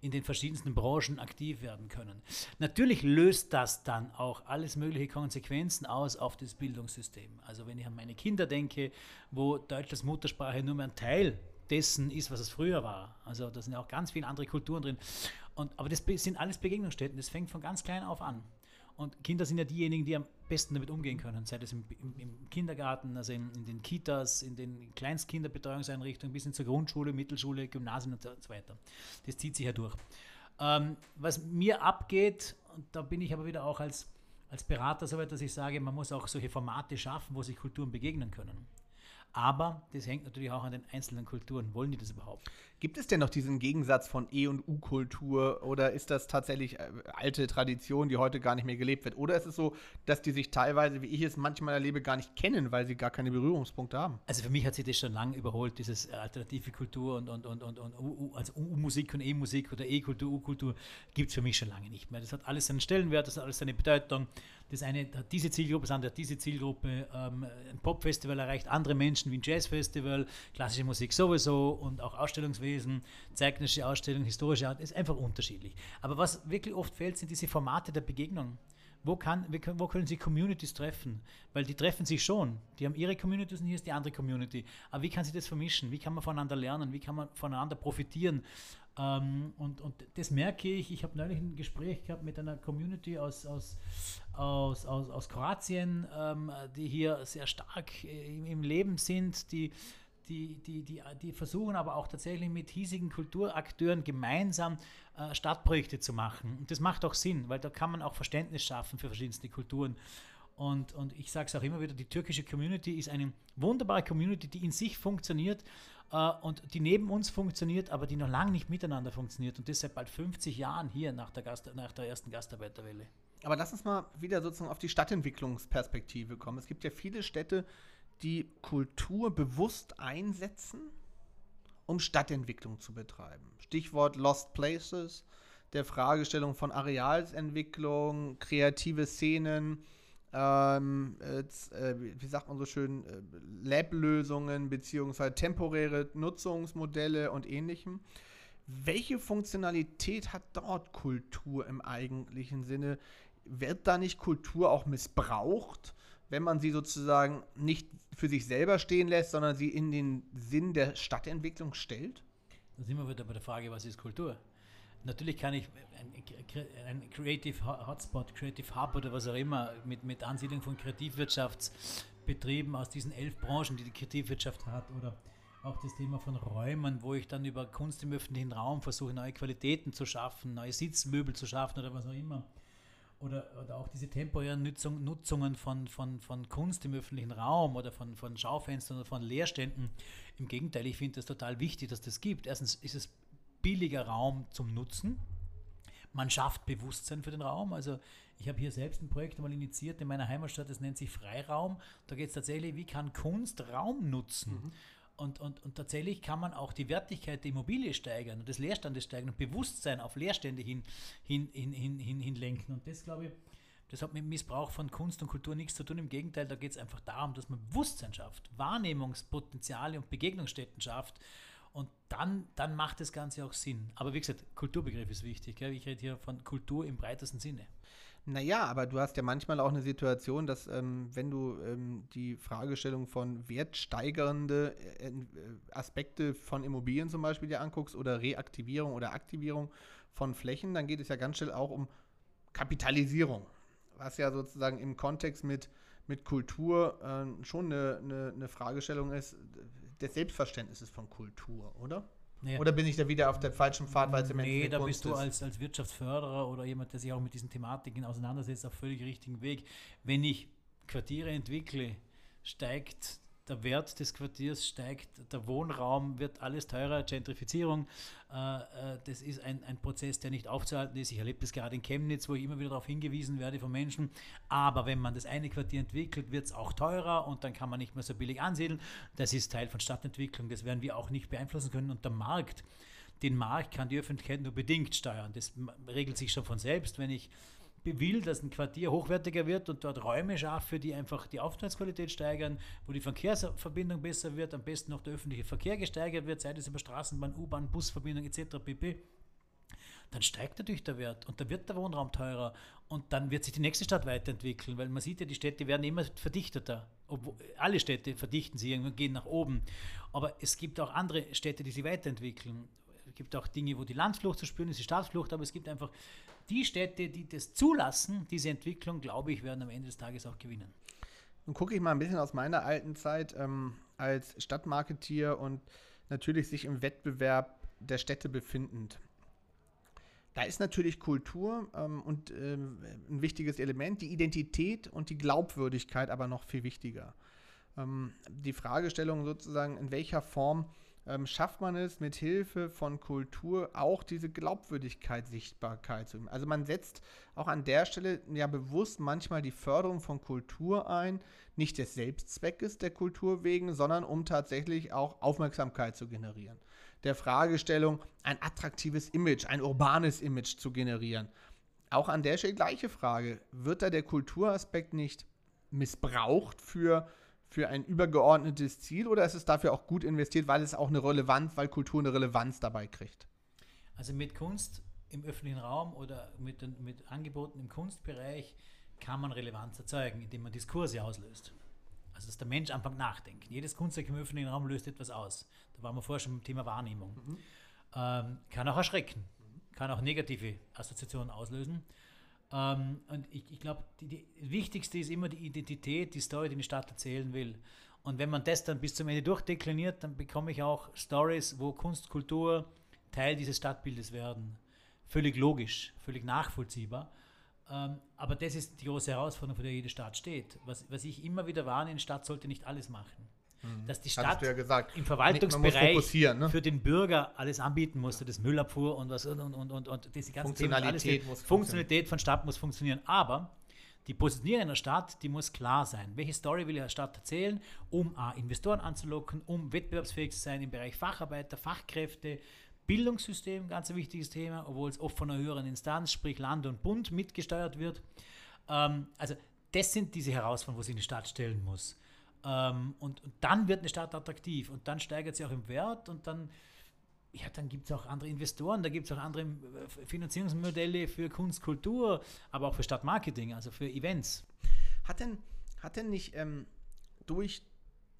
in den verschiedensten Branchen aktiv werden können. Natürlich löst das dann auch alles mögliche Konsequenzen aus auf das Bildungssystem. Also wenn ich an meine Kinder denke, wo Deutsch als Muttersprache nur mehr ein Teil dessen ist, was es früher war. Also da sind ja auch ganz viele andere Kulturen drin. Und, aber das sind alles Begegnungsstätten, das fängt von ganz klein auf an. Und Kinder sind ja diejenigen, die am besten damit umgehen können, sei es im, im, im Kindergarten, also in, in, den Kitas, in den Kleinstkinderbetreuungseinrichtungen bis hin zur Grundschule, Mittelschule, Gymnasien und so weiter. Das zieht sich ja durch. Ähm, was mir abgeht, und da bin ich aber wieder auch als, als Berater so weit, dass ich sage, man muss auch solche Formate schaffen, wo sich Kulturen begegnen können. Aber das hängt natürlich auch an den einzelnen Kulturen. Wollen die das überhaupt? Gibt es denn noch diesen Gegensatz von E- und U-Kultur oder ist das tatsächlich äh, alte Tradition, die heute gar nicht mehr gelebt wird? Oder ist es so, dass die sich teilweise, wie ich es manchmal erlebe, gar nicht kennen, weil sie gar keine Berührungspunkte haben? Also für mich hat sich das schon lange überholt, dieses alternative Kultur und, und, und, und, und U, also U-Musik und E-Musik oder E-Kultur, U-Kultur gibt es für mich schon lange nicht mehr. Das hat alles seinen Stellenwert, das hat alles seine Bedeutung. Das eine hat diese Zielgruppe, das andere hat diese Zielgruppe. Ähm, ein Popfestival erreicht andere Menschen wie ein Jazzfestival, klassische Musik sowieso und auch Ausstellungswesen, zeitgenössische Ausstellungen, historische Art, ist einfach unterschiedlich. Aber was wirklich oft fehlt, sind diese Formate der Begegnung. Wo, kann, wo können sich Communities treffen? Weil die treffen sich schon. Die haben ihre Communities und hier ist die andere Community. Aber wie kann sich das vermischen? Wie kann man voneinander lernen? Wie kann man voneinander profitieren? Ähm, und, und das merke ich. Ich habe neulich ein Gespräch gehabt mit einer Community aus, aus, aus, aus, aus Kroatien, ähm, die hier sehr stark im, im Leben sind, die die, die, die, die versuchen aber auch tatsächlich mit hiesigen Kulturakteuren gemeinsam äh, Stadtprojekte zu machen. Und das macht auch Sinn, weil da kann man auch Verständnis schaffen für verschiedenste Kulturen. Und, und ich sage es auch immer wieder, die türkische Community ist eine wunderbare Community, die in sich funktioniert äh, und die neben uns funktioniert, aber die noch lange nicht miteinander funktioniert. Und das seit bald 50 Jahren hier nach der, Gast, nach der ersten Gastarbeiterwelle. Aber lass uns mal wieder sozusagen auf die Stadtentwicklungsperspektive kommen. Es gibt ja viele Städte, die Kultur bewusst einsetzen, um Stadtentwicklung zu betreiben. Stichwort Lost Places, der Fragestellung von Arealsentwicklung, kreative Szenen, ähm, äh, wie sagt man so schön, äh, Lab-Lösungen beziehungsweise temporäre Nutzungsmodelle und ähnlichem. Welche Funktionalität hat dort Kultur im eigentlichen Sinne? Wird da nicht Kultur auch missbraucht, wenn man sie sozusagen nicht für sich selber stehen lässt, sondern sie in den Sinn der Stadtentwicklung stellt? Da sind wir wieder bei der Frage, was ist Kultur? Natürlich kann ich ein, Creative Hotspot, Creative Hub oder was auch immer mit, mit Ansiedlung von Kreativwirtschaftsbetrieben aus diesen elf Branchen, die die Kreativwirtschaft hat, oder auch das Thema von Räumen, wo ich dann über Kunst im öffentlichen Raum versuche, neue Qualitäten zu schaffen, neue Sitzmöbel zu schaffen oder was auch immer. Oder, oder auch diese temporären Nutzung, Nutzungen von, von, von Kunst im öffentlichen Raum oder von, von Schaufenstern oder von Leerständen. Im Gegenteil, ich finde es total wichtig, dass das gibt. Erstens ist es billiger Raum zum Nutzen. Man schafft Bewusstsein für den Raum. Also ich habe hier selbst ein Projekt einmal initiiert in meiner Heimatstadt, das nennt sich Freiraum. Da geht es tatsächlich, wie kann Kunst Raum nutzen? Mhm. Und, und, und tatsächlich kann man auch die Wertigkeit der Immobilie steigern und des Leerstandes steigern und Bewusstsein auf Leerstände hin, hin, hin, hin, hin, hin lenken. Und das, glaube ich, das hat mit Missbrauch von Kunst und Kultur nichts zu tun. Im Gegenteil, da geht es einfach darum, dass man Bewusstsein schafft, Wahrnehmungspotenziale und Begegnungsstätten schafft und dann, dann macht das Ganze auch Sinn. Aber wie gesagt, Kulturbegriff ist wichtig. Gell? Ich rede hier von Kultur im breitesten Sinne. Naja, aber du hast ja manchmal auch eine Situation, dass ähm, wenn du ähm, die Fragestellung von wertsteigernde äh, äh, Aspekte von Immobilien zum Beispiel dir anguckst oder Reaktivierung oder Aktivierung von Flächen, dann geht es ja ganz schnell auch um Kapitalisierung, was ja sozusagen im Kontext mit, mit Kultur äh, schon eine, eine, eine Fragestellung ist, des Selbstverständnisses von Kultur, oder? Ja. Oder bin ich da wieder auf der falschen Pfad, weil es im Nee, da bist du als, als Wirtschaftsförderer oder jemand, der sich auch mit diesen Thematiken auseinandersetzt, auf völlig richtigen Weg. Wenn ich Quartiere entwickle, steigt der Wert des Quartiers steigt, der Wohnraum wird alles teurer, Gentrifizierung. Äh, äh, das ist ein, ein Prozess, der nicht aufzuhalten ist. Ich erlebe das gerade in Chemnitz, wo ich immer wieder darauf hingewiesen werde von Menschen. Aber wenn man das eine Quartier entwickelt, wird es auch teurer und dann kann man nicht mehr so billig ansiedeln. Das ist Teil von Stadtentwicklung. Das werden wir auch nicht beeinflussen können. Und der Markt, den Markt kann die Öffentlichkeit nur bedingt steuern. Das regelt sich schon von selbst, wenn ich will, dass ein Quartier hochwertiger wird und dort Räume schafft, für die einfach die Aufenthaltsqualität steigern, wo die Verkehrsverbindung besser wird, am besten noch der öffentliche Verkehr gesteigert wird, sei es über Straßenbahn, U-Bahn, Busverbindung etc. pp dann steigt natürlich der Wert und da wird der Wohnraum teurer und dann wird sich die nächste Stadt weiterentwickeln, weil man sieht ja, die Städte werden immer verdichteter. Obwohl, alle Städte verdichten sich und gehen nach oben. Aber es gibt auch andere Städte, die sich weiterentwickeln. Es gibt auch Dinge, wo die Landflucht zu spüren ist, die Stadtflucht, aber es gibt einfach die Städte, die das zulassen, diese Entwicklung, glaube ich, werden am Ende des Tages auch gewinnen. Nun gucke ich mal ein bisschen aus meiner alten Zeit ähm, als Stadtmarketier und natürlich sich im Wettbewerb der Städte befindend. Da ist natürlich Kultur ähm, und ähm, ein wichtiges Element, die Identität und die Glaubwürdigkeit aber noch viel wichtiger. Ähm, die Fragestellung sozusagen, in welcher Form ähm, schafft man es mit Hilfe von Kultur auch diese Glaubwürdigkeit, Sichtbarkeit zu Also man setzt auch an der Stelle ja bewusst manchmal die Förderung von Kultur ein, nicht des Selbstzweckes der Kultur wegen, sondern um tatsächlich auch Aufmerksamkeit zu generieren. Der Fragestellung, ein attraktives Image, ein urbanes Image zu generieren. Auch an der Stelle gleiche Frage. Wird da der Kulturaspekt nicht missbraucht für für ein übergeordnetes Ziel oder ist es dafür auch gut investiert, weil es auch eine Relevanz, weil Kultur eine Relevanz dabei kriegt? Also mit Kunst im öffentlichen Raum oder mit, mit Angeboten im Kunstbereich kann man Relevanz erzeugen, indem man Diskurse auslöst. Also dass der Mensch anfängt nachdenken. Jedes Kunstwerk im öffentlichen Raum löst etwas aus. Da waren wir vorher schon beim Thema Wahrnehmung. Mhm. Ähm, kann auch erschrecken, kann auch negative Assoziationen auslösen. Ähm, und ich, ich glaube, die, die wichtigste ist immer die Identität, die Story, die eine Stadt erzählen will. Und wenn man das dann bis zum Ende durchdekliniert, dann bekomme ich auch Stories, wo Kunst, Kultur Teil dieses Stadtbildes werden. Völlig logisch, völlig nachvollziehbar. Ähm, aber das ist die große Herausforderung, vor der jede Stadt steht. Was, was ich immer wieder warne, eine Stadt sollte nicht alles machen. Mhm. dass die Stadt ja im Verwaltungsbereich ne? für den Bürger alles anbieten musste, das Müllabfuhr und was und, und, und, und diese ganzen Funktionalität, alles, Funktionalität von Stadt muss funktionieren. Aber die Positionierung einer Stadt, die muss klar sein. Welche Story will als Stadt erzählen, um A, Investoren anzulocken, um wettbewerbsfähig zu sein im Bereich Facharbeiter, Fachkräfte, Bildungssystem, ganz ein wichtiges Thema, obwohl es oft von einer höheren Instanz, sprich Land und Bund, mitgesteuert wird. Ähm, also das sind diese Herausforderungen, wo sich eine Stadt stellen muss. Ähm, und, und, dann wird eine Stadt attraktiv und dann steigert sie auch im Wert und dann, ja, dann gibt es auch andere Investoren, da gibt es auch andere äh, Finanzierungsmodelle für Kunst, Kultur, aber auch für Stadtmarketing, also für Events. Hat denn, hat denn nicht ähm, durch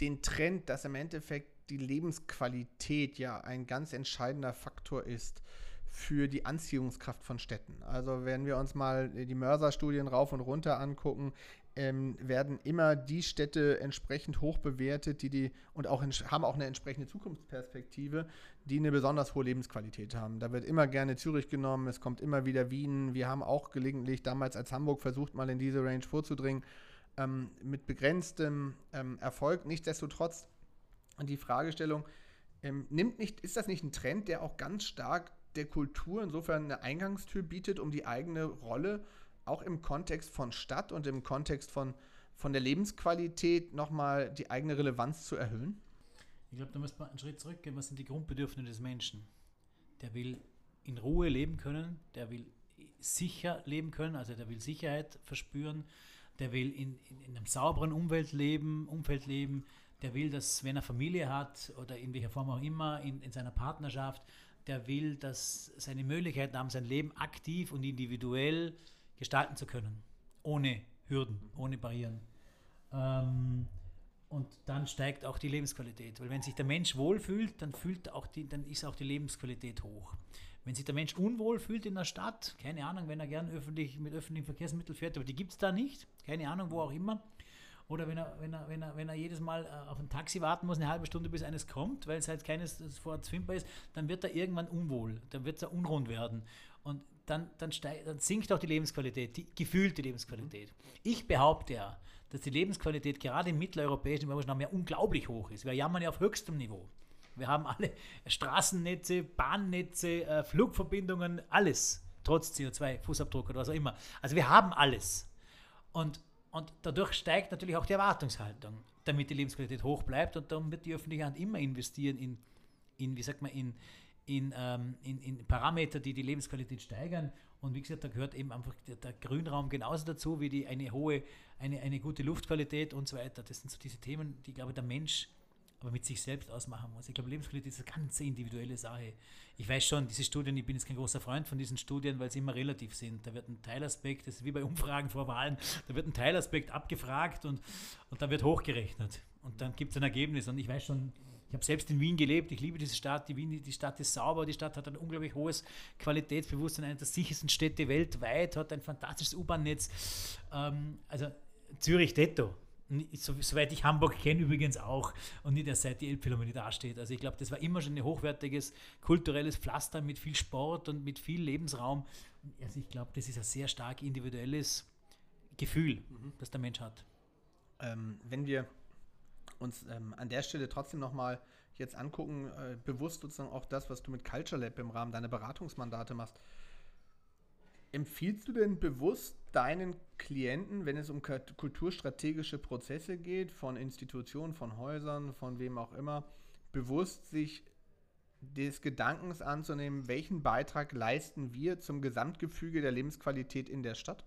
den Trend, dass im Endeffekt die Lebensqualität ja ein ganz entscheidender Faktor ist, für die Anziehungskraft von Städten. Also wenn wir uns mal die Mörser-Studien rauf und runter angucken, ähm, werden immer die Städte entsprechend hoch bewertet, die die und auch haben auch eine entsprechende Zukunftsperspektive, die eine besonders hohe Lebensqualität haben. Da wird immer gerne Zürich genommen, es kommt immer wieder Wien. Wir haben auch gelegentlich damals als Hamburg versucht, mal in diese Range vorzudringen, ähm, mit begrenztem ähm, Erfolg. Nichtsdestotrotz die Fragestellung, ähm, nimmt nicht, ist das nicht ein Trend, der auch ganz stark der Kultur insofern eine Eingangstür bietet, um die eigene Rolle zu auch im Kontext von Stadt und im Kontext von, von der Lebensqualität nochmal die eigene Relevanz zu erhöhen? Ich glaube, da muss man einen Schritt zurückgehen. Was sind die Grundbedürfnisse des Menschen? Der will in Ruhe leben können, der will sicher leben können, also der will Sicherheit verspüren, der will in, in, in einem sauberen Umfeld leben, Umfeld leben, der will, dass wenn er Familie hat oder in welcher Form auch immer, in, in seiner Partnerschaft, der will, dass seine Möglichkeiten haben, sein Leben aktiv und individuell gestalten zu können. Ohne Hürden, ohne Barrieren. Ähm, und dann steigt auch die Lebensqualität. Weil wenn sich der Mensch wohlfühlt, dann, fühlt auch die, dann ist auch die Lebensqualität hoch. Wenn sich der Mensch unwohl fühlt in der Stadt, keine Ahnung, wenn er gern öffentlich, mit öffentlichen Verkehrsmitteln fährt, aber die gibt es da nicht, keine Ahnung, wo auch immer. Oder wenn er, wenn er, wenn er, wenn er jedes Mal äh, auf ein Taxi warten muss, eine halbe Stunde, bis eines kommt, weil es halt keines vor Ort findbar ist, dann wird er irgendwann unwohl, dann wird er unrund werden. Und dann, dann, steigt, dann sinkt auch die Lebensqualität, die gefühlte Lebensqualität. Ich behaupte ja, dass die Lebensqualität gerade im mitteleuropäischen Raum ja unglaublich hoch ist. Wir jammern ja auf höchstem Niveau. Wir haben alle Straßennetze, Bahnnetze, äh, Flugverbindungen, alles, trotz CO2-Fußabdruck oder was auch immer. Also wir haben alles. Und, und dadurch steigt natürlich auch die Erwartungshaltung, damit die Lebensqualität hoch bleibt und darum wird die öffentliche Hand immer investieren in, in wie sagt man, in, in, ähm, in, in Parameter, die die Lebensqualität steigern. Und wie gesagt, da gehört eben einfach der, der, Grünraum genauso dazu wie die, eine hohe, eine, eine gute Luftqualität und so weiter. Das sind so diese Themen, die, glaube ich, der Mensch aber mit sich selbst ausmachen muss. Ich glaube, Lebensqualität ist eine ganz individuelle Sache. Ich weiß schon, diese Studien, ich bin jetzt kein großer Freund von diesen Studien, weil sie immer relativ sind. Da wird ein Teilaspekt, das ist wie bei Umfragen vor Wahlen, da wird ein Teilaspekt abgefragt und, und dann wird hochgerechnet. Und dann gibt es ein Ergebnis. Und ich weiß schon, ich habe selbst in Wien gelebt, ich liebe diese Stadt. Die, Wien, die Stadt ist sauber, die Stadt hat ein unglaublich hohes Qualitätsbewusstsein, eine der sichersten Städte weltweit, hat ein fantastisches U-Bahn-Netz. Ähm, also Zürich detto. So, soweit ich Hamburg kenne, übrigens auch und nicht erst seit die Elbphilharmonie dasteht. Also ich glaube, das war immer schon ein hochwertiges kulturelles Pflaster mit viel Sport und mit viel Lebensraum. Also ich glaube, das ist ein sehr stark individuelles Gefühl, mhm. das der Mensch hat. Ähm, wenn wir uns ähm, an der Stelle trotzdem nochmal jetzt angucken, äh, bewusst sozusagen auch das, was du mit Culture Lab im Rahmen deiner Beratungsmandate machst. Empfiehlst du denn bewusst deinen Klienten, wenn es um kulturstrategische Prozesse geht, von Institutionen, von Häusern, von wem auch immer, bewusst sich des Gedankens anzunehmen, welchen Beitrag leisten wir zum Gesamtgefüge der Lebensqualität in der Stadt?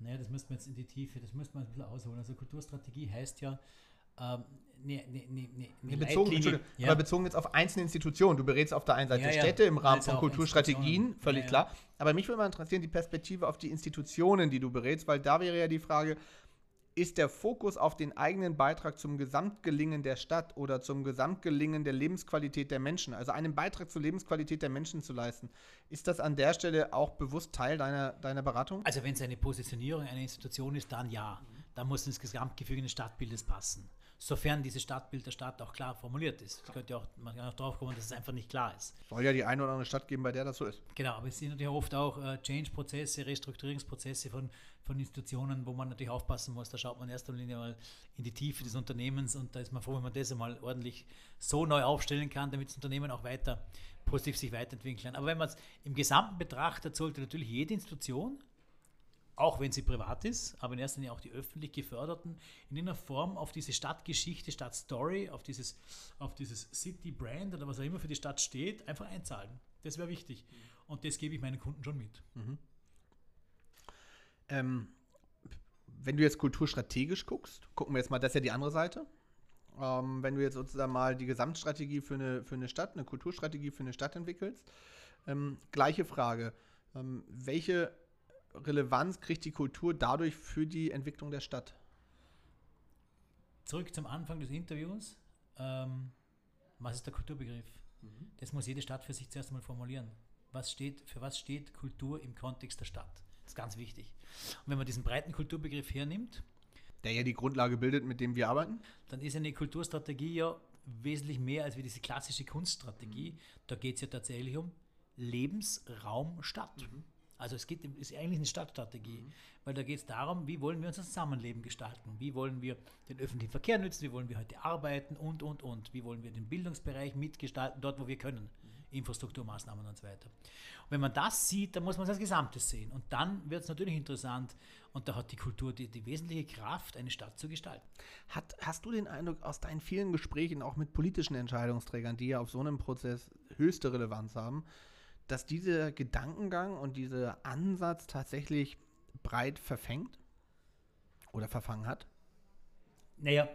Naja, das müsste man jetzt in die Tiefe, das müsste man ein bisschen ausholen. Also Kulturstrategie heißt ja, ähm, nee, nee, nee, nee, bezogen, ja. aber bezogen jetzt auf einzelne Institutionen. Du berätst auf der einen Seite ja, Städte im Rahmen von Kulturstrategien, völlig klar. Aber mich würde mal interessieren, die Perspektive auf die Institutionen, die du berätst, weil da wäre ja die Frage, ist der Fokus auf den eigenen Beitrag zum Gesamtgelingen der Stadt oder zum Gesamtgelingen der Lebensqualität der Menschen, also einen Beitrag zur Lebensqualität der Menschen zu leisten, ist das an der Stelle auch bewusst Teil deiner, deiner Beratung? Also wenn es eine Positionierung einer Institution ist, dann ja. Mhm. Dann muss ins Gesamtgefüge des Stadtbildes passen sofern dieses Stadtbild der Stadt auch klar formuliert ist. Es könnte auch, man kann auch drauf kommen, dass es einfach nicht klar ist. Soll ja die eine oder andere Stadt geben, bei der das so ist. Genau, aber es sind natürlich oft auch äh, Change-Prozesse, Restrukturierungsprozesse von, von Institutionen, wo man natürlich aufpassen muss. Da schaut man in erster Linie mal in die Tiefe des Unternehmens und da ist man froh, wenn man das einmal ordentlich so neu aufstellen kann, damit das Unternehmen auch weiter positiv sich weiterentwickeln kann. Aber wenn man es im Gesamten betrachtet, sollte natürlich jede Institution auch wenn sie privat ist, aber in erster Linie auch die öffentlich geförderten, in einer Form auf diese Stadtgeschichte, Stadtstory, auf dieses, auf dieses City-Brand oder was auch immer für die Stadt steht, einfach einzahlen. Das wäre wichtig. Und das gebe ich meinen Kunden schon mit. Mhm. Ähm, wenn du jetzt kulturstrategisch guckst, gucken wir jetzt mal, das ist ja die andere Seite. Ähm, wenn du jetzt sozusagen mal die Gesamtstrategie für eine, für eine Stadt, eine Kulturstrategie für eine Stadt entwickelst, ähm, gleiche Frage. Ähm, welche Relevanz kriegt die Kultur dadurch für die Entwicklung der Stadt? Zurück zum Anfang des Interviews. Ähm, was ist der Kulturbegriff? Mhm. Das muss jede Stadt für sich zuerst einmal formulieren. Was steht, für was steht Kultur im Kontext der Stadt? Das ist ganz wichtig. Und wenn man diesen breiten Kulturbegriff hernimmt, der ja die Grundlage bildet, mit dem wir arbeiten, dann ist eine Kulturstrategie ja wesentlich mehr als wie diese klassische Kunststrategie. Mhm. Da geht es ja tatsächlich um Lebensraum Stadt. Mhm. Also es geht, ist eigentlich eine Stadtstrategie, mhm. weil da geht es darum, wie wollen wir unser Zusammenleben gestalten, wie wollen wir den öffentlichen Verkehr nutzen, wie wollen wir heute arbeiten und, und, und, wie wollen wir den Bildungsbereich mitgestalten, dort, wo wir können, mhm. Infrastrukturmaßnahmen und so weiter. Und wenn man das sieht, dann muss man das als Gesamtes sehen und dann wird es natürlich interessant und da hat die Kultur die, die wesentliche Kraft, eine Stadt zu gestalten. Hat, hast du den Eindruck aus deinen vielen Gesprächen auch mit politischen Entscheidungsträgern, die ja auf so einem Prozess höchste Relevanz haben, dass dieser Gedankengang und dieser Ansatz tatsächlich breit verfängt oder verfangen hat? Naja,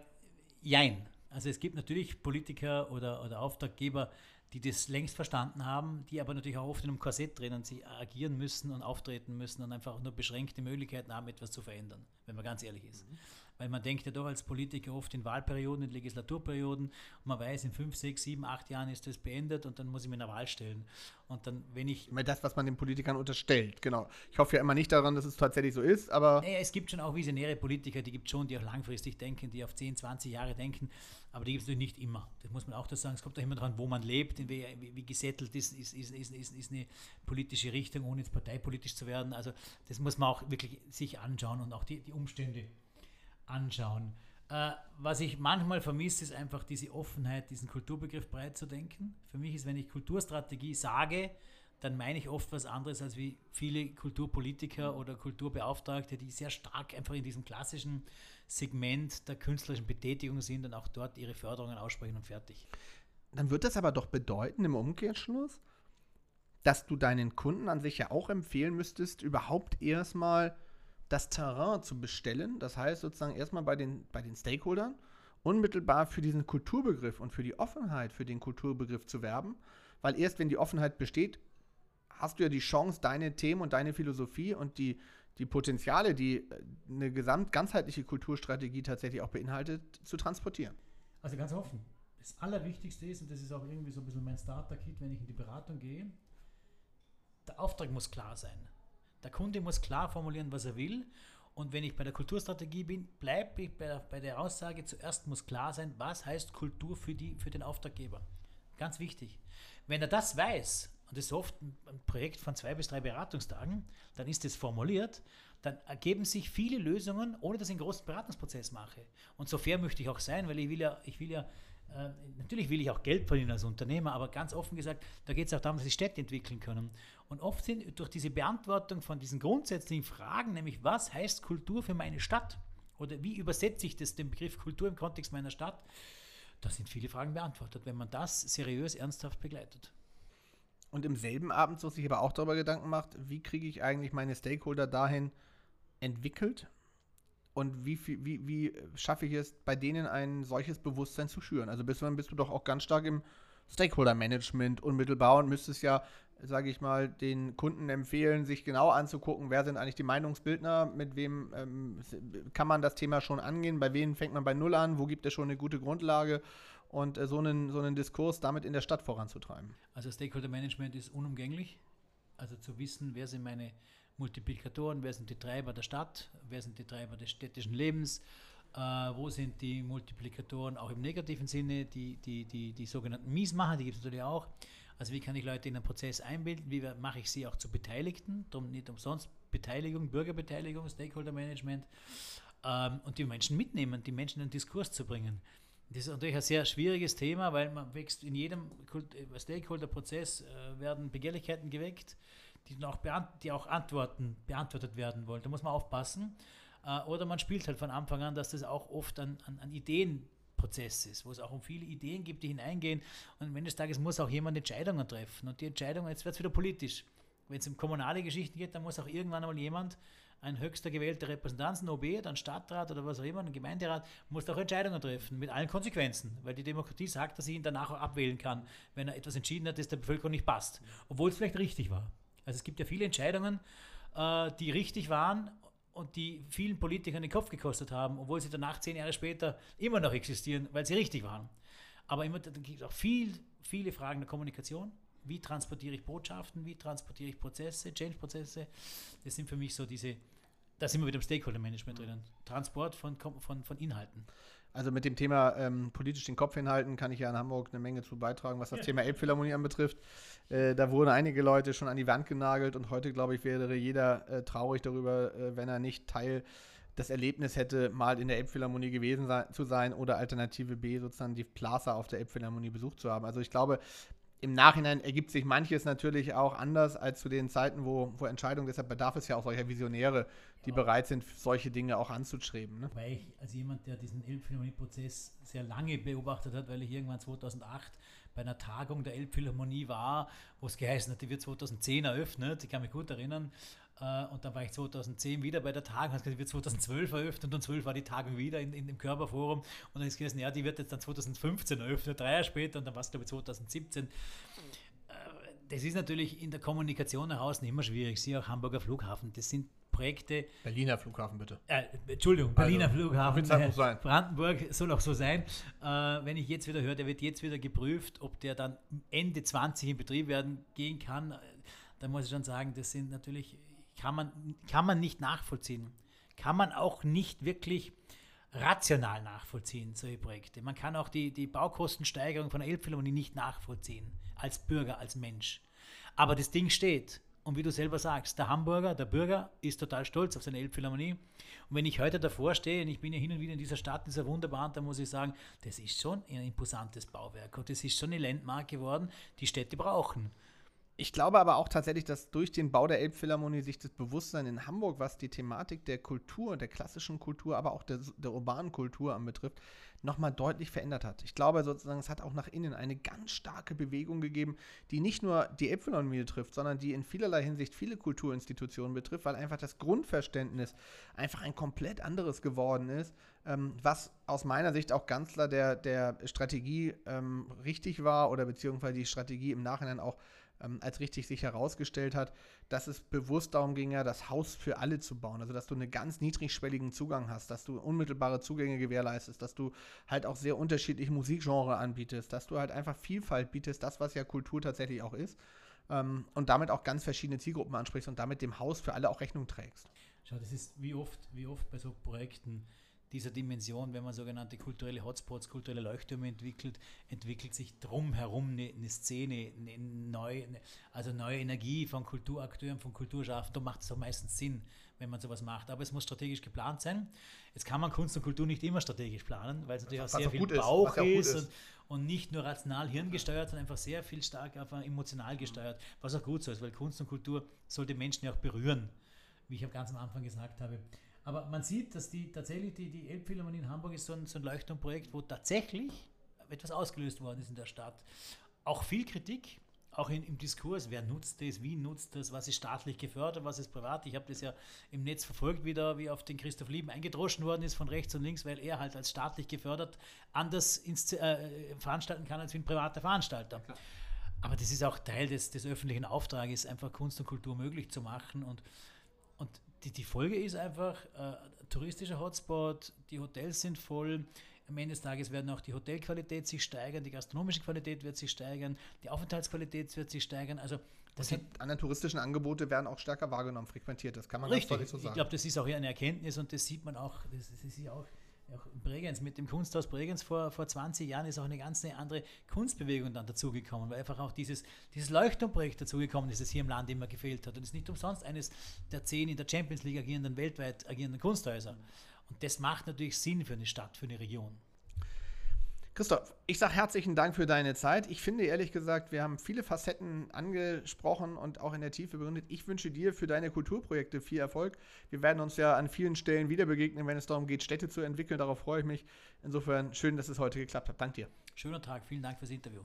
jein. Also es gibt natürlich Politiker oder, oder Auftraggeber, die das längst verstanden haben, die aber natürlich auch oft in einem Korsett drin und sie agieren müssen und auftreten müssen und einfach nur beschränkte Möglichkeiten haben, etwas zu verändern, wenn man ganz ehrlich ist. Mhm weil man denkt ja doch als Politiker oft in Wahlperioden, in Legislaturperioden und man weiß, in fünf, sechs, sieben, acht Jahren ist das beendet und dann muss ich mir eine Wahl stellen. Und dann, wenn ich. Immer das, was man den Politikern unterstellt, genau. Ich hoffe ja immer nicht daran, dass es tatsächlich so ist, aber. Naja, es gibt schon auch visionäre Politiker, die gibt es schon, die auch langfristig denken, die auf 10, 20 Jahre denken, aber die gibt es natürlich nicht immer. Das muss man auch das sagen. Es kommt auch immer daran, wo man lebt, wie, wie, wie gesettelt ist, ist, ist, ist, ist, ist eine politische Richtung, ohne jetzt parteipolitisch zu werden. Also das muss man auch wirklich sich anschauen und auch die, die Umstände anschauen. Äh, was ich manchmal vermisse, ist einfach diese Offenheit, diesen Kulturbegriff breit zu denken. Für mich ist, wenn ich Kulturstrategie sage, dann meine ich oft was anderes als wie viele Kulturpolitiker oder Kulturbeauftragte, die sehr stark einfach in diesem klassischen Segment der künstlerischen Betätigung sind und auch dort ihre Förderungen aussprechen und fertig. dann wird das aber doch bedeuten im Umkehrschluss, dass du deinen Kunden an sich ja auch empfehlen müsstest, überhaupt erstmal das Terrain zu bestellen. Das heißt sozusagen erstmal bei den, bei den Stakeholdern unmittelbar für diesen Kulturbegriff und für die Offenheit für den Kulturbegriff zu werben. Weil erst wenn die Offenheit besteht, hast du ja die Chance, deine Themen und deine Philosophie und die, die Potenziale, die äh, eine gesamt ganzheitliche Kulturstrategie tatsächlich auch beinhaltet, zu transportieren. Also ganz offen. Das Allerwichtigste ist, und das ist auch irgendwie so ein bisschen mein Starter-Kit, wenn ich in die Beratung gehe, der Auftrag muss klar sein. Der Kunde muss klar formulieren, was er will. Und wenn ich bei der Kulturstrategie bin, bleibe ich bei der, bei der, Aussage, zuerst muss klar sein, was heißt Kultur für, die, für den Auftraggeber. Ganz wichtig. Wenn er das weiß, und das ist oft ein Projekt von zwei bis drei Beratungstagen, dann ist das formuliert, dann ergeben sich viele Lösungen, ohne dass ich einen großen Beratungsprozess mache. Und so fair möchte ich auch sein, weil ich will ja, ich will ja äh, natürlich will ich auch Geld verdienen als Unternehmer, aber ganz offen gesagt, da geht es auch darum, dass sie Städte entwickeln können. Und oft sind durch diese Beantwortung von diesen grundsätzlichen Fragen, nämlich was heißt Kultur für meine Stadt oder wie übersetze ich das den Begriff Kultur im Kontext meiner Stadt, da sind viele Fragen beantwortet, wenn man das seriös, ernsthaft begleitet. Und im selben Abend so sich aber auch darüber Gedanken macht, wie kriege ich eigentlich meine Stakeholder dahin entwickelt, und wie, wie, wie schaffe ich es, bei denen ein solches Bewusstsein zu schüren? Also du, bist du doch auch ganz stark im Stakeholder-Management unmittelbar und müsstest ja, sage ich mal, den Kunden empfehlen, sich genau anzugucken, wer sind eigentlich die Meinungsbildner, mit wem ähm, kann man das Thema schon angehen, bei wem fängt man bei Null an, wo gibt es schon eine gute Grundlage und äh, so, einen, so einen Diskurs damit in der Stadt voranzutreiben. Also Stakeholder-Management ist unumgänglich. Also zu wissen, wer sind meine Multiplikatoren, wer sind die Treiber der Stadt, wer sind die Treiber des städtischen Lebens, äh, wo sind die Multiplikatoren auch im negativen Sinne, die, die, die, die sogenannten Miesmacher, die gibt es natürlich auch. Also wie kann ich Leute in einen Prozess einbilden, wie mache ich sie auch zu Beteiligten, darum nicht umsonst Beteiligung, Bürgerbeteiligung, Stakeholder Management ähm, und die Menschen mitnehmen, die Menschen in den Diskurs zu bringen. Das ist natürlich ein sehr schwieriges Thema, weil man wächst in jedem Stakeholder-Prozess äh, werden Begehrlichkeiten geweckt die, auch, die auch Antworten beantwortet werden wollen. Da muss man aufpassen. Äh, oder man spielt halt von Anfang an, dass das auch oft an, an, an Ideenprozess ist, wo es auch um viele Ideen gibt, die hineingehen. Und am Ende des Tages muss auch jemand Entscheidungen treffen. Und die Entscheidungen, jetzt wird es wieder politisch. Wenn es um kommunale Geschichten geht, dann muss auch irgendwann einmal jemand, ein höchster gewählter Repräsentant, ein OB, dann Stadtrat oder was auch immer, ein Gemeinderat, muss auch Entscheidungen treffen, mit allen Konsequenzen. Weil die Demokratie sagt, dass ich ihn danach auch abwählen kann, wenn er etwas entschieden hat, das der Bevölkerung nicht passt. Obwohl es vielleicht richtig war. Also es gibt ja viele Entscheidungen, äh, die richtig waren und die vielen Politikern den Kopf gekostet haben, obwohl sie danach zehn Jahre später immer noch existieren, weil sie richtig waren. Aber immer, da gibt es auch viel, viele Fragen der Kommunikation. Wie transportiere ich Botschaften? Wie transportiere ich Prozesse, Change-Prozesse? Das sind für mich so diese, da sind wir mit dem Stakeholder-Management drinnen. Transport von, von, von Inhalten. Also mit dem Thema ähm, politisch den Kopf hinhalten, kann ich ja in Hamburg eine Menge zu beitragen, was das ja. Thema Elbphilharmonie anbetrifft. Äh, da wurden einige Leute schon an die Wand genagelt und heute, glaube ich, wäre jeder äh, traurig darüber, äh, wenn er nicht Teil des Erlebnisses hätte, mal in der Elbphilharmonie gewesen sein, zu sein oder Alternative B sozusagen die Plaza auf der Elbphilharmonie besucht zu haben. Also ich glaube, im Nachhinein ergibt sich manches natürlich auch anders als zu den Zeiten, wo, wo Entscheidungen, deshalb bedarf es ja auch solcher Visionäre, die ja. bereit sind, solche Dinge auch anzustreben. Ne? Weil ich als jemand, der diesen Elbphilharmonie-Prozess sehr lange beobachtet hat, weil ich irgendwann 2008 bei einer Tagung der Elbphilharmonie war, wo es geheißen hat, die wird 2010 eröffnet, ich kann mich gut erinnern, und dann war ich 2010 wieder bei der Tagung, die wird 2012 eröffnet und 2012 war die Tagung wieder in, in dem Körperforum und dann ist gesagt, ja, die wird jetzt dann 2015 eröffnet, drei Jahre später und dann war es glaube ich 2017. Uh, das ist natürlich in der Kommunikation nach außen immer schwierig, siehe auch Hamburger Flughafen, das sind Projekte. Berliner Flughafen, bitte. Äh, Entschuldigung, Berliner also, Flughafen. Äh, sein. Brandenburg soll auch so sein. Äh, wenn ich jetzt wieder höre, der wird jetzt wieder geprüft, ob der dann Ende 20 in Betrieb werden gehen kann, äh, dann muss ich schon sagen, das sind natürlich kann man, kann man nicht nachvollziehen. Kann man auch nicht wirklich rational nachvollziehen, solche Projekte. Man kann auch die, die Baukostensteigerung von der Elbphilharmonie nicht nachvollziehen, als Bürger, als Mensch. Aber das Ding steht. Und wie du selber sagst, der Hamburger, der Bürger ist total stolz auf seine Elbphilharmonie. Und wenn ich heute davor stehe, und ich bin ja hin und wieder in dieser Stadt, dieser wunderbaren, dann muss ich sagen, das ist schon ein imposantes Bauwerk und das ist schon eine Landmark geworden, die Städte brauchen. Ich glaube aber auch tatsächlich, dass durch den Bau der Elbphilharmonie sich das Bewusstsein in Hamburg, was die Thematik der Kultur, der klassischen Kultur, aber auch der, der urbanen Kultur anbetrifft, nochmal deutlich verändert hat. Ich glaube sozusagen, es hat auch nach innen eine ganz starke Bewegung gegeben, die nicht nur die Elbphilharmonie trifft, sondern die in vielerlei Hinsicht viele Kulturinstitutionen betrifft, weil einfach das Grundverständnis einfach ein komplett anderes geworden ist, ähm, was aus meiner Sicht auch ganz klar der, der Strategie ähm, richtig war oder beziehungsweise die Strategie im Nachhinein auch ähm, als richtig sich herausgestellt hat, dass es bewusst darum ging, ja, das Haus für alle zu bauen. Also, dass du einen ganz niedrigschwelligen Zugang hast, dass du unmittelbare Zugänge gewährleistest, dass du halt auch sehr unterschiedliche Musikgenre anbietest, dass du halt einfach Vielfalt bietest, das, was ja Kultur tatsächlich auch ist. Ähm, und damit auch ganz verschiedene Zielgruppen ansprichst und damit dem Haus für alle auch Rechnung trägst. Schau, das ist wie oft, wie oft bei so Projekten dieser Dimension, wenn man sogenannte kulturelle Hotspots, kulturelle Leuchttürme entwickelt, entwickelt sich drumherum eine, eine Szene, eine neue, also neue Energie von Kulturakteuren, von Kulturschaffenden. Da macht es auch meistens Sinn, wenn man sowas macht. Aber es muss strategisch geplant sein. Jetzt kann man Kunst und Kultur nicht immer strategisch planen, weil es natürlich auch sehr auch viel Bauch ist, ist, und, und, nicht nur rational hirngesteuert, sondern einfach sehr viel stark einfach emotional gesteuert, was auch gut so ist, weil Kunst und Kultur sollte Menschen ja auch berühren, wie ich ganz am Anfang gesagt habe. Aber man sieht, dass die tatsächlich die, die Elbphilharmonie in Hamburg ist so ein, so ein Leuchtturmprojekt, wo tatsächlich etwas ausgelöst worden ist in der Stadt. Auch viel Kritik, auch in, im Diskurs, wer nutzt das, wie nutzt das, was ist staatlich gefördert, was ist privat. Ich habe das ja im Netz verfolgt, wie, da, wie auf den Christoph Lieben eingedroschen worden ist von rechts und links, weil er halt als staatlich gefördert anders ins, äh, veranstalten kann als wie ein privater Veranstalter. Klar. Aber das ist auch Teil des, des öffentlichen Auftrages, einfach Kunst und Kultur möglich zu machen und, und die, die Folge ist einfach, äh, touristischer Hotspot, die Hotels sind voll. Am Ende des Tages werden auch die Hotelqualität sich steigern, die gastronomische Qualität wird sich steigern, die Aufenthaltsqualität wird sich steigern. Also das die anderen touristischen Angebote werden auch stärker wahrgenommen, frequentiert. Das kann man richtig, so sagen. Ich glaube, das ist auch eine Erkenntnis und das sieht man auch. Das, das ist ja auch auch Bregenz, mit dem Kunsthaus Bregenz vor, vor 20 Jahren ist auch eine ganz andere Kunstbewegung dann dazugekommen, weil einfach auch dieses, dieses Leuchtturmprojekt dazugekommen ist, das hier im Land immer gefehlt hat. Und es ist nicht umsonst eines der zehn in der Champions League agierenden, weltweit agierenden Kunsthäuser. Und das macht natürlich Sinn für eine Stadt, für eine Region. Christoph, ich sage herzlichen Dank für deine Zeit. Ich finde ehrlich gesagt, wir haben viele Facetten angesprochen und auch in der Tiefe begründet. Ich wünsche dir für deine Kulturprojekte viel Erfolg. Wir werden uns ja an vielen Stellen wieder begegnen, wenn es darum geht, Städte zu entwickeln. Darauf freue ich mich. Insofern schön, dass es heute geklappt hat. Dank dir. Schöner Tag. Vielen Dank fürs Interview.